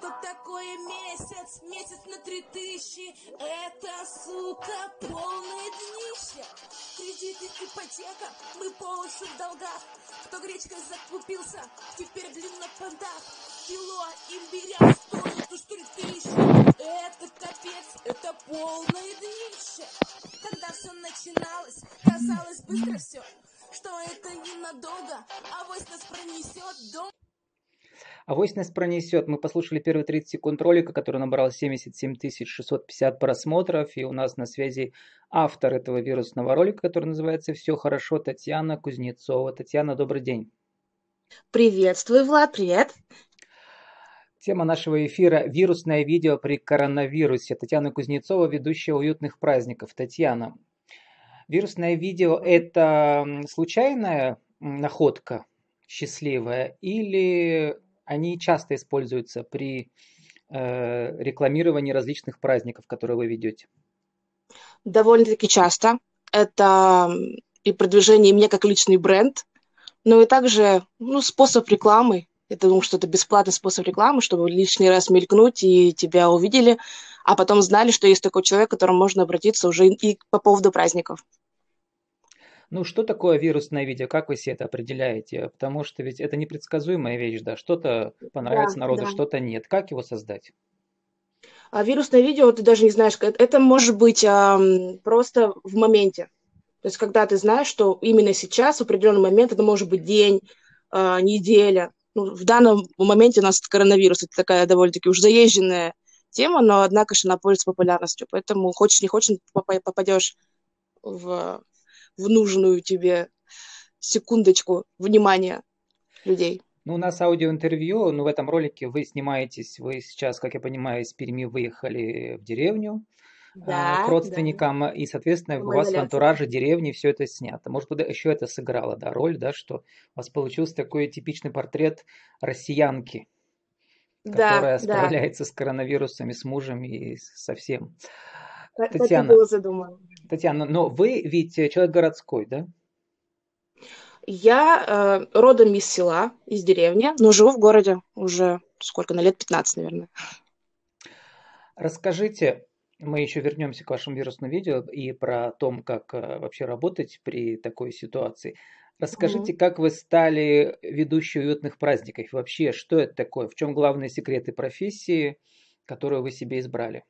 что такое месяц? Месяц на три тысячи. Это, сука, полное днище. Кредиты, ипотека, мы по уши в долгах. Кто гречкой закупился, теперь блин на понтах. Кило имбиря стоит уж три тысячи. Это капец, это полное днище. Когда все начиналось, казалось быстро все, что это ненадолго, а вось нас пронесет дом. Авось нас пронесет. Мы послушали первые 30 секунд ролика, который набрал 77 650 просмотров. И у нас на связи автор этого вирусного ролика, который называется «Все хорошо», Татьяна Кузнецова. Татьяна, добрый день. Приветствую, Влад, привет. Тема нашего эфира – вирусное видео при коронавирусе. Татьяна Кузнецова, ведущая уютных праздников. Татьяна, вирусное видео – это случайная находка, счастливая, или они часто используются при э, рекламировании различных праздников, которые вы ведете? Довольно-таки часто. Это и продвижение мне как личный бренд, но и также ну, способ рекламы. Это думаю, что это бесплатный способ рекламы, чтобы лишний раз мелькнуть и тебя увидели, а потом знали, что есть такой человек, к которому можно обратиться уже и по поводу праздников. Ну, что такое вирусное видео? Как вы себе это определяете? Потому что ведь это непредсказуемая вещь, да. Что-то понравится да, народу, да. что-то нет. Как его создать? А вирусное видео, ты даже не знаешь, это может быть а, просто в моменте. То есть, когда ты знаешь, что именно сейчас, в определенный момент, это может быть день, а, неделя. Ну, в данном моменте у нас коронавирус, это такая довольно-таки уже заезженная тема, но, однако же, она пользуется популярностью. Поэтому, хочешь не хочешь, попадешь в в нужную тебе секундочку внимания людей. Ну, у нас аудиоинтервью, ну, в этом ролике вы снимаетесь, вы сейчас, как я понимаю, из Перми выехали в деревню а, да, к родственникам, да. и, соответственно, у вас в антураже деревни все это снято. Может еще это сыграло, да, роль, да, что у вас получился такой типичный портрет россиянки, да, которая справляется да. с коронавирусами, с мужем и со всем. Татьяна, было задумано. Татьяна, но вы ведь человек городской, да? Я э, родом из села, из деревни, но живу в городе уже сколько, на лет 15, наверное. Расскажите, мы еще вернемся к вашему вирусному видео и про то, как э, вообще работать при такой ситуации. Расскажите, mm-hmm. как вы стали ведущей уютных праздников? Вообще, что это такое? В чем главные секреты профессии, которую вы себе избрали?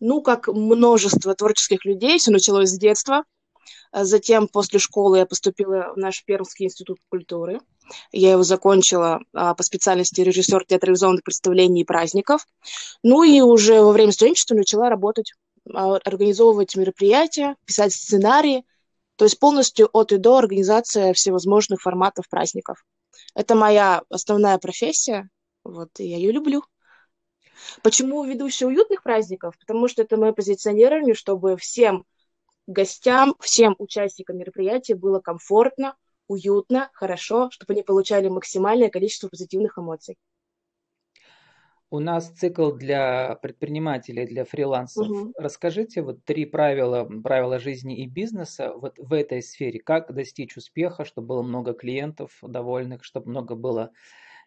Ну, как множество творческих людей, все началось с детства. А затем после школы я поступила в наш Пермский институт культуры. Я его закончила а, по специальности режиссер театрализованных представлений и праздников. Ну и уже во время студенчества начала работать, а, организовывать мероприятия, писать сценарии. То есть полностью от и до организация всевозможных форматов праздников. Это моя основная профессия, вот, и я ее люблю. Почему ведущая уютных праздников? Потому что это мое позиционирование, чтобы всем гостям, всем участникам мероприятия было комфортно, уютно, хорошо, чтобы они получали максимальное количество позитивных эмоций. У нас цикл для предпринимателей, для фрилансеров. Угу. Расскажите вот три правила, правила жизни и бизнеса вот в этой сфере. Как достичь успеха, чтобы было много клиентов довольных, чтобы много было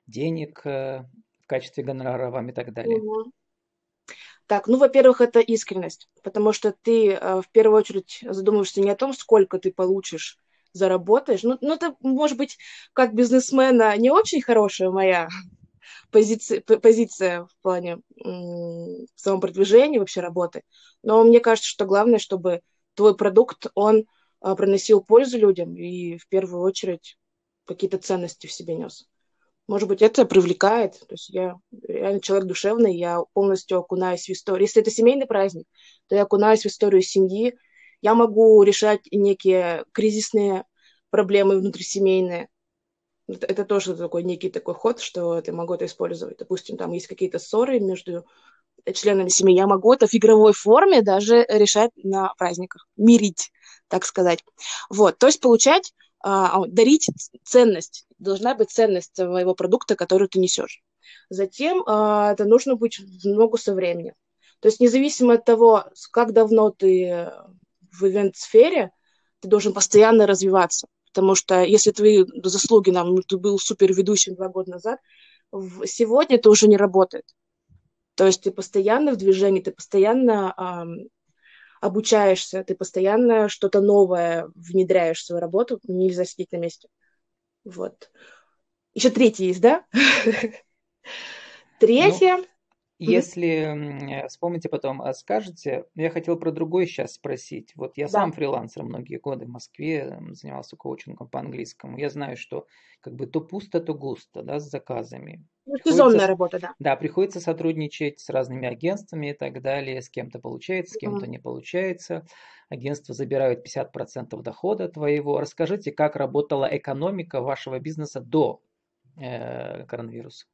денег э, качестве гонорара вам и так далее? Так, ну, во-первых, это искренность, потому что ты э, в первую очередь задумываешься не о том, сколько ты получишь, заработаешь. Ну, ну это, может быть, как бизнесмена не очень хорошая моя позиция, позиция в плане м- самопродвижения вообще работы. Но мне кажется, что главное, чтобы твой продукт, он а, приносил пользу людям и в первую очередь какие-то ценности в себе нес. Может быть, это привлекает. То есть я реально человек душевный, я полностью окунаюсь в историю. Если это семейный праздник, то я окунаюсь в историю семьи. Я могу решать некие кризисные проблемы внутрисемейные. Это, это тоже такой некий такой ход, что я могу это использовать. Допустим, там есть какие-то ссоры между членами семьи. Я могу это в игровой форме даже решать на праздниках, мирить, так сказать. Вот, то есть получать а, дарить ценность. Должна быть ценность твоего продукта, который ты несешь. Затем а, это нужно быть в ногу со временем. То есть независимо от того, как давно ты в ивент-сфере, ты должен постоянно развиваться. Потому что если твои заслуги, нам, ну, ты был супер ведущим два года назад, сегодня это уже не работает. То есть ты постоянно в движении, ты постоянно эм, обучаешься, ты постоянно что-то новое внедряешь в свою работу, нельзя сидеть на месте. Вот. Еще третий есть, да? Третье. Если вспомните потом, а скажете, я хотел про другой сейчас спросить. Вот я да. сам фрилансер многие годы в Москве, занимался коучингом по английскому. Я знаю, что как бы то пусто, то густо, да, с заказами. Ну, сезонная работа, да. Да, приходится сотрудничать с разными агентствами и так далее. С кем-то получается, с кем-то не получается. Агентства забирают 50% дохода твоего. Расскажите, как работала экономика вашего бизнеса до э, коронавируса?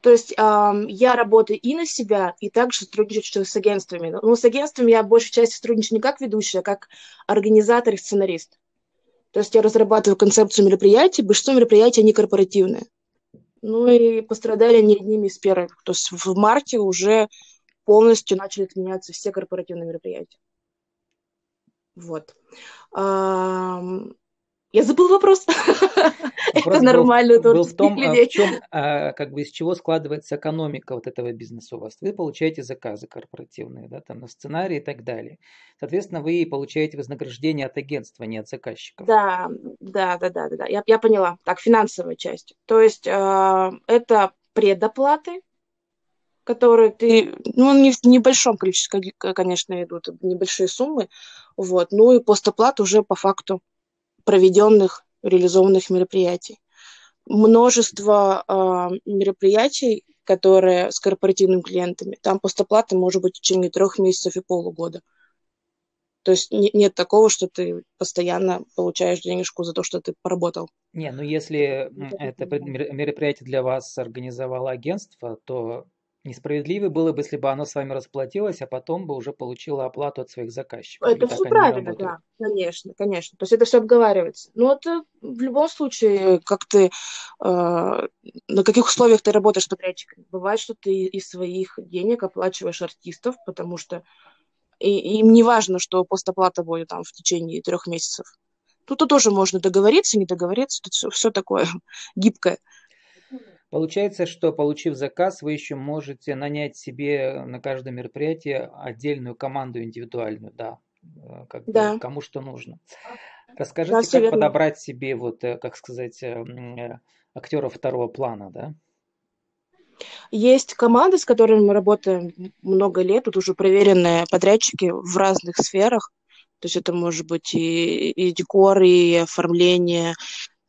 То есть э, я работаю и на себя, и также сотрудничаю с агентствами. Но с агентствами я большей части сотрудничаю не как ведущая, а как организатор и сценарист. То есть я разрабатываю концепцию мероприятий, большинство мероприятий, они корпоративные. Ну и пострадали они одними из первых. То есть в марте уже полностью начали отменяться все корпоративные мероприятия. Вот. Я забыл вопрос. Это нормально. Был, был в том, а, в чем, а, как бы из чего складывается экономика вот этого бизнеса у вас. Вы получаете заказы корпоративные, да, там на сценарий и так далее. Соответственно, вы получаете вознаграждение от агентства, не от заказчиков. Да, да, да, да, да. Я, я поняла. Так, финансовая часть. То есть э, это предоплаты, которые ты, ну, не в небольшом количестве, конечно, идут небольшие суммы, вот, ну и постоплат уже по факту проведенных, реализованных мероприятий. Множество э, мероприятий, которые с корпоративными клиентами, там постоплата может быть в течение трех месяцев и полугода. То есть не, нет такого, что ты постоянно получаешь денежку за то, что ты поработал. Не, ну если это мероприятие для вас организовало агентство, то Несправедливо было бы, если бы оно с вами расплатилось, а потом бы уже получило оплату от своих заказчиков. Это все правильно, да, конечно, конечно. То есть это все обговаривается. Но это в любом случае, как ты, э, на каких условиях ты работаешь с подрядчиками. Бывает, что ты из своих денег оплачиваешь артистов, потому что и, им не важно, что постоплата будет там в течение трех месяцев. Тут тоже можно договориться, не договориться, тут все, все такое гибкое. Получается, что получив заказ, вы еще можете нанять себе на каждое мероприятие отдельную команду индивидуальную, да, э, как да. Бы, кому что нужно. Расскажите, да, как верно. подобрать себе, вот, э, как сказать, э, актера второго плана, да? Есть команды, с которыми мы работаем много лет, тут уже проверенные подрядчики в разных сферах. То есть это может быть и, и декор, и оформление,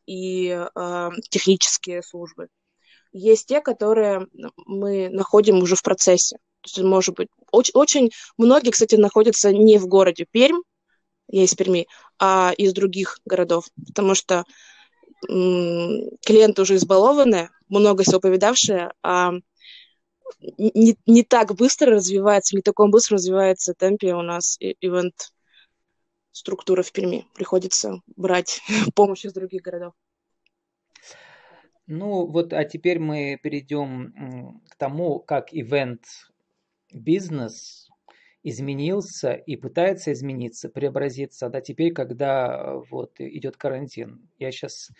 и э, технические службы. Есть те, которые мы находим уже в процессе. Может быть, очень, очень многие, кстати, находятся не в городе Пермь, я из Перми, а из других городов, потому что клиенты уже избалованные, много всего повидавшие, а не, не так быстро развивается, не таком быстро развивается темпе у нас ивент структура в Перми. Приходится брать помощь из других городов. Ну вот, а теперь мы перейдем к тому, как ивент-бизнес изменился и пытается измениться, преобразиться, да, теперь, когда вот идет карантин. Я сейчас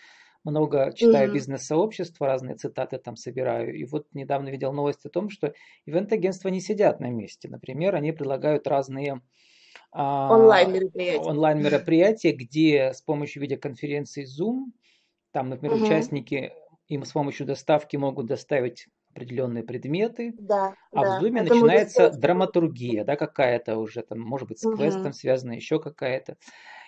много читаю mm-hmm. бизнес-сообщества, разные цитаты там собираю. И вот недавно видел новость о том, что ивент-агентства не сидят на месте. Например, они предлагают разные а, онлайн-мероприятия. онлайн-мероприятия, где с помощью видеоконференции Zoom, там, например, mm-hmm. участники им с помощью доставки могут доставить определенные предметы, да, а да. в Zoom Это начинается драматургия, да, какая-то уже, там, может быть, с угу. квестом связана еще какая-то.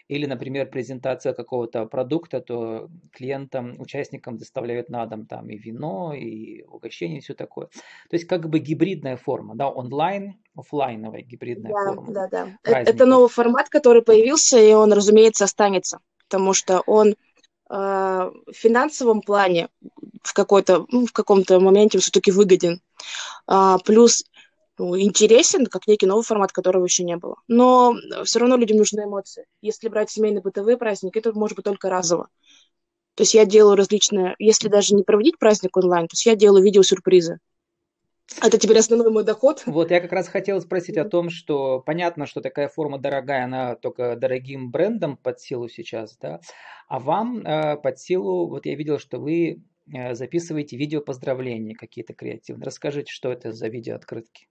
Или, например, презентация какого-то продукта, то клиентам, участникам доставляют на дом там и вино, и угощение, и все такое. То есть как бы гибридная форма, да, онлайн, офлайновая гибридная да, форма. Да, да, да. Это новый формат, который появился, и он, разумеется, останется, потому что он в финансовом плане в, какой-то, ну, в каком-то моменте все-таки выгоден. А, плюс ну, интересен, как некий новый формат, которого еще не было. Но все равно людям нужны эмоции. Если брать семейные бытовые праздники, это может быть только разово. То есть я делаю различные, если даже не проводить праздник онлайн, то есть я делаю видеосюрпризы. Это теперь основной мой доход. Вот я как раз хотел спросить о том, что понятно, что такая форма дорогая, она только дорогим брендом под силу сейчас, да, а вам э, под силу, вот я видел, что вы э, записываете видео поздравления какие-то креативные. Расскажите, что это за видео открытки?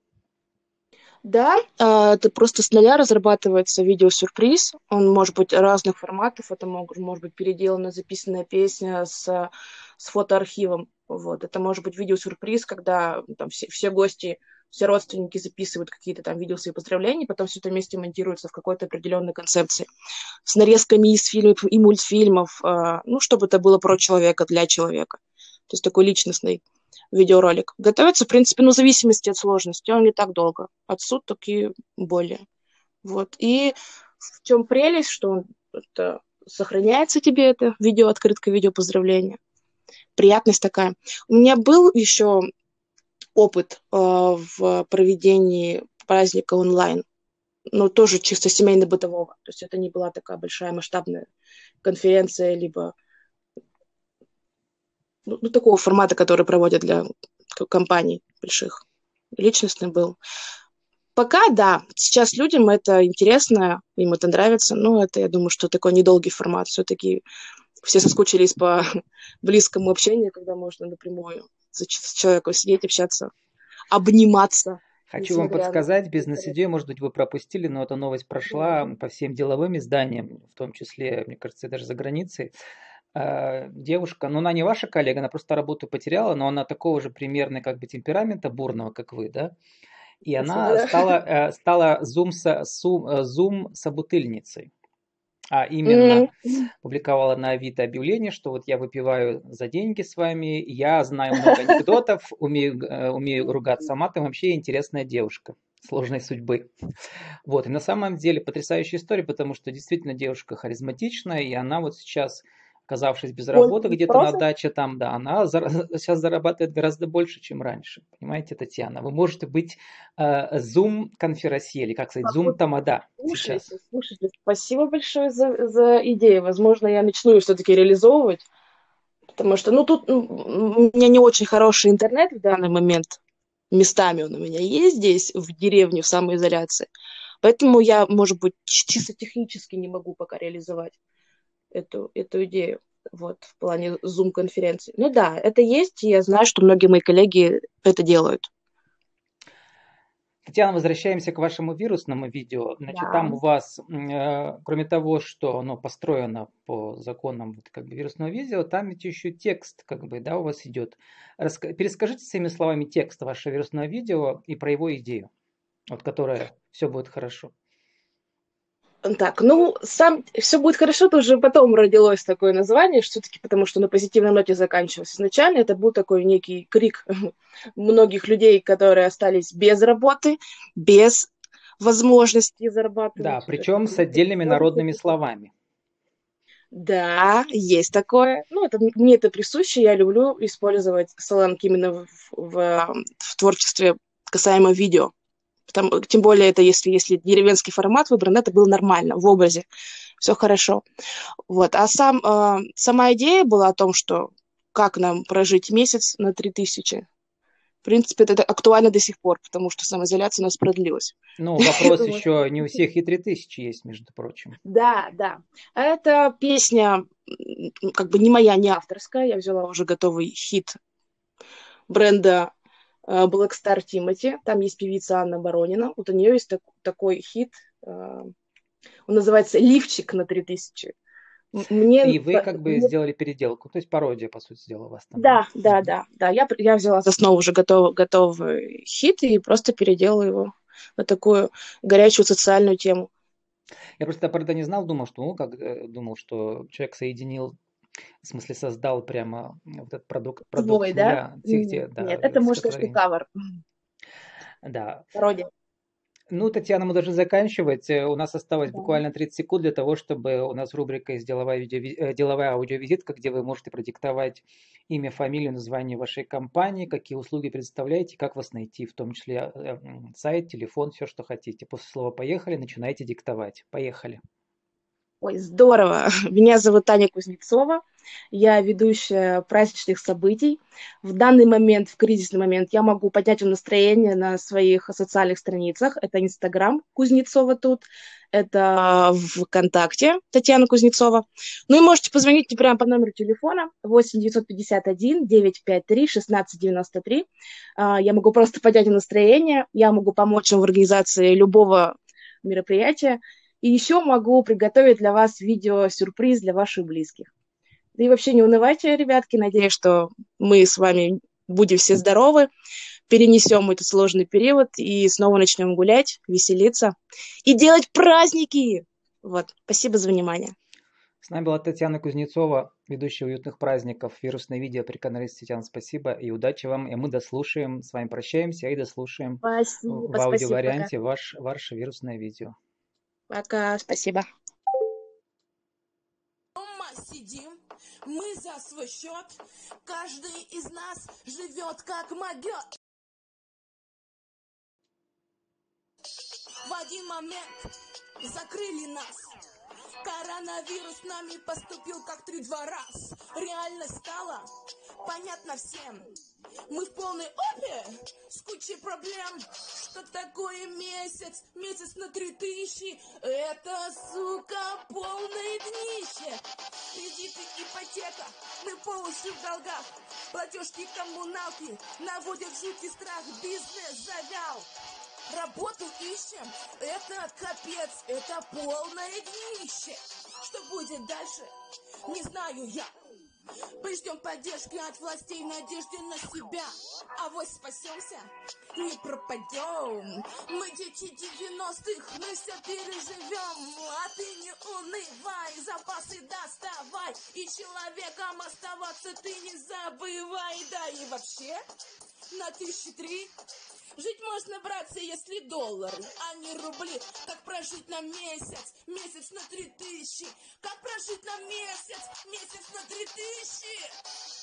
Да, а, это просто с нуля разрабатывается видеосюрприз. Он может быть разных форматов. Это может, может быть переделанная записанная песня с, с фотоархивом. Вот. Это может быть видеосюрприз, когда там все, все гости, все родственники записывают какие-то там видео свои поздравления, потом все это вместе монтируется в какой-то определенной концепции. С нарезками из фильмов и мультфильмов, а, ну, чтобы это было про человека, для человека. То есть такой личностный видеоролик. Готовится, в принципе, ну, в зависимости от сложности. Он не так долго. От суток и более. Вот. И в чем прелесть, что он это, сохраняется тебе это видео, открытка, видео поздравления. Приятность такая. У меня был еще опыт э, в проведении праздника онлайн, но тоже чисто семейно-бытового. То есть это не была такая большая масштабная конференция, либо ну, ну, такого формата, который проводят для компаний больших. Личностный был. Пока, да, сейчас людям это интересно, им это нравится, но это, я думаю, что такой недолгий формат. Все-таки все соскучились по близкому общению, когда можно напрямую с человеком сидеть, общаться, обниматься. Хочу вам подсказать, бизнес-идею, может быть, вы пропустили, но эта новость прошла по всем деловым изданиям, в том числе, мне кажется, даже за границей. Э, девушка, ну она не ваша коллега, она просто работу потеряла, но она такого же примерно как бы темперамента бурного, как вы, да? И она стала, э, стала зум, зум э, собутыльницей. А именно mm-hmm. публиковала на Авито объявление, что вот я выпиваю за деньги с вами, я знаю много анекдотов, умею, умею ругаться матом, вообще интересная девушка сложной судьбы. Вот, и на самом деле потрясающая история, потому что действительно девушка харизматичная, и она вот сейчас оказавшись без работы где-то на даче там, да, она сейчас зарабатывает гораздо больше, чем раньше. Понимаете, Татьяна? Вы можете быть э, Zoom конферансье, или как сказать, Zoom тамада слушайте, сейчас. Слушайте, спасибо большое за, за идею. Возможно, я начну ее все-таки реализовывать, потому что, ну, тут у меня не очень хороший интернет в данный момент. Местами он у меня есть здесь, в деревне, в самоизоляции. Поэтому я, может быть, чисто технически не могу пока реализовать эту, эту идею вот, в плане Zoom-конференции. Ну да, это есть, и я знаю, что многие мои коллеги это делают. Татьяна, возвращаемся к вашему вирусному видео. Значит, да. там у вас, э, кроме того, что оно построено по законам вот, как бы, вирусного видео, там ведь еще текст, как бы, да, у вас идет. Раска... Перескажите своими словами текст вашего вирусного видео и про его идею, вот, которая «Все будет хорошо». Так, ну, сам все будет хорошо, то уже потом родилось такое название, все-таки потому что на позитивной ноте заканчивалось. Изначально это был такой некий крик многих людей, которые остались без работы, без возможности зарабатывать. Да, причем с отдельными народными словами. Да, есть такое. Ну, это, мне это присуще, я люблю использовать сленг именно в, в, в творчестве касаемо видео. Там, тем более это если, если деревенский формат выбран, это было нормально, в образе. Все хорошо. Вот. А сам, э, сама идея была о том, что как нам прожить месяц на 3000. В принципе, это актуально до сих пор, потому что самоизоляция у нас продлилась. Ну, вопрос еще не у всех и 3000 есть, между прочим. Да, да. Это песня, как бы не моя, не авторская. Я взяла уже готовый хит бренда Э, Black Star Timothy, там есть певица Анна Баронина, вот у нее есть так, такой хит, э, он называется «Лифчик на 3000». Мне, и вы как бы мне... сделали переделку, то есть пародия, по сути дела, у вас там. Да, да, да, да. Я, я взяла за основу уже готов, готовый хит и просто переделала его на такую горячую социальную тему. Я просто про это не знал, думал, что, ну, как э, думал, что человек соединил в смысле, создал прямо вот этот продукт. продукт Свой, да? да, тех, да Нет, это может быть кавер. Да. Пародия. Ну, Татьяна, мы должны заканчивать. Э, у нас осталось да. буквально 30 секунд для того, чтобы у нас рубрика есть деловая, видео, э, деловая аудиовизитка, где вы можете продиктовать имя, фамилию, название вашей компании, какие услуги представляете, как вас найти, в том числе э, сайт, телефон, все, что хотите. После слова «поехали» начинайте диктовать. Поехали. Ой, здорово. Меня зовут Таня Кузнецова. Я ведущая праздничных событий. В данный момент, в кризисный момент, я могу поднять вам настроение на своих социальных страницах. Это Инстаграм Кузнецова тут, это ВКонтакте Татьяна Кузнецова. Ну и можете позвонить мне прямо по номеру телефона 8 951 953 1693. Я могу просто поднять вам настроение, я могу помочь вам в организации любого мероприятия. И еще могу приготовить для вас видео-сюрприз для ваших близких. Да и вообще не унывайте, ребятки. Надеюсь, что мы с вами будем все здоровы, перенесем этот сложный период и снова начнем гулять, веселиться и делать праздники. Вот. Спасибо за внимание. С нами была Татьяна Кузнецова, ведущая уютных праздников. Вирусное видео при канале Татьяна, спасибо и удачи вам. И мы дослушаем, с вами прощаемся и дослушаем спасибо, в аудиоварианте ваш, ваше вирусное видео. Пока, спасибо. Дома сидим, мы за свой счет, каждый из нас живет как могет. В один момент закрыли нас. Коронавирус нами поступил как три-два раз. Реальность стала понятно всем. Мы в полной опе с кучей проблем. Что такое месяц? Месяц на три тысячи. Это, сука, полное днище. Кредиты, ипотека, мы по в долгах. Платежки коммуналки наводят жуткий страх. Бизнес завял. Работу ищем. Это капец, это полное днище. Что будет дальше? Не знаю я. Мы ждем поддержки от властей в надежде на себя. А вот спасемся, не пропадем. Мы дети 90-х, мы все переживем. А ты не унывай, запасы доставай. И человеком оставаться ты не забывай. Да и вообще, на тысячи три Жить можно, братцы, если доллары, а не рубли. Как прожить на месяц, месяц на три тысячи? Как прожить на месяц, месяц на три тысячи?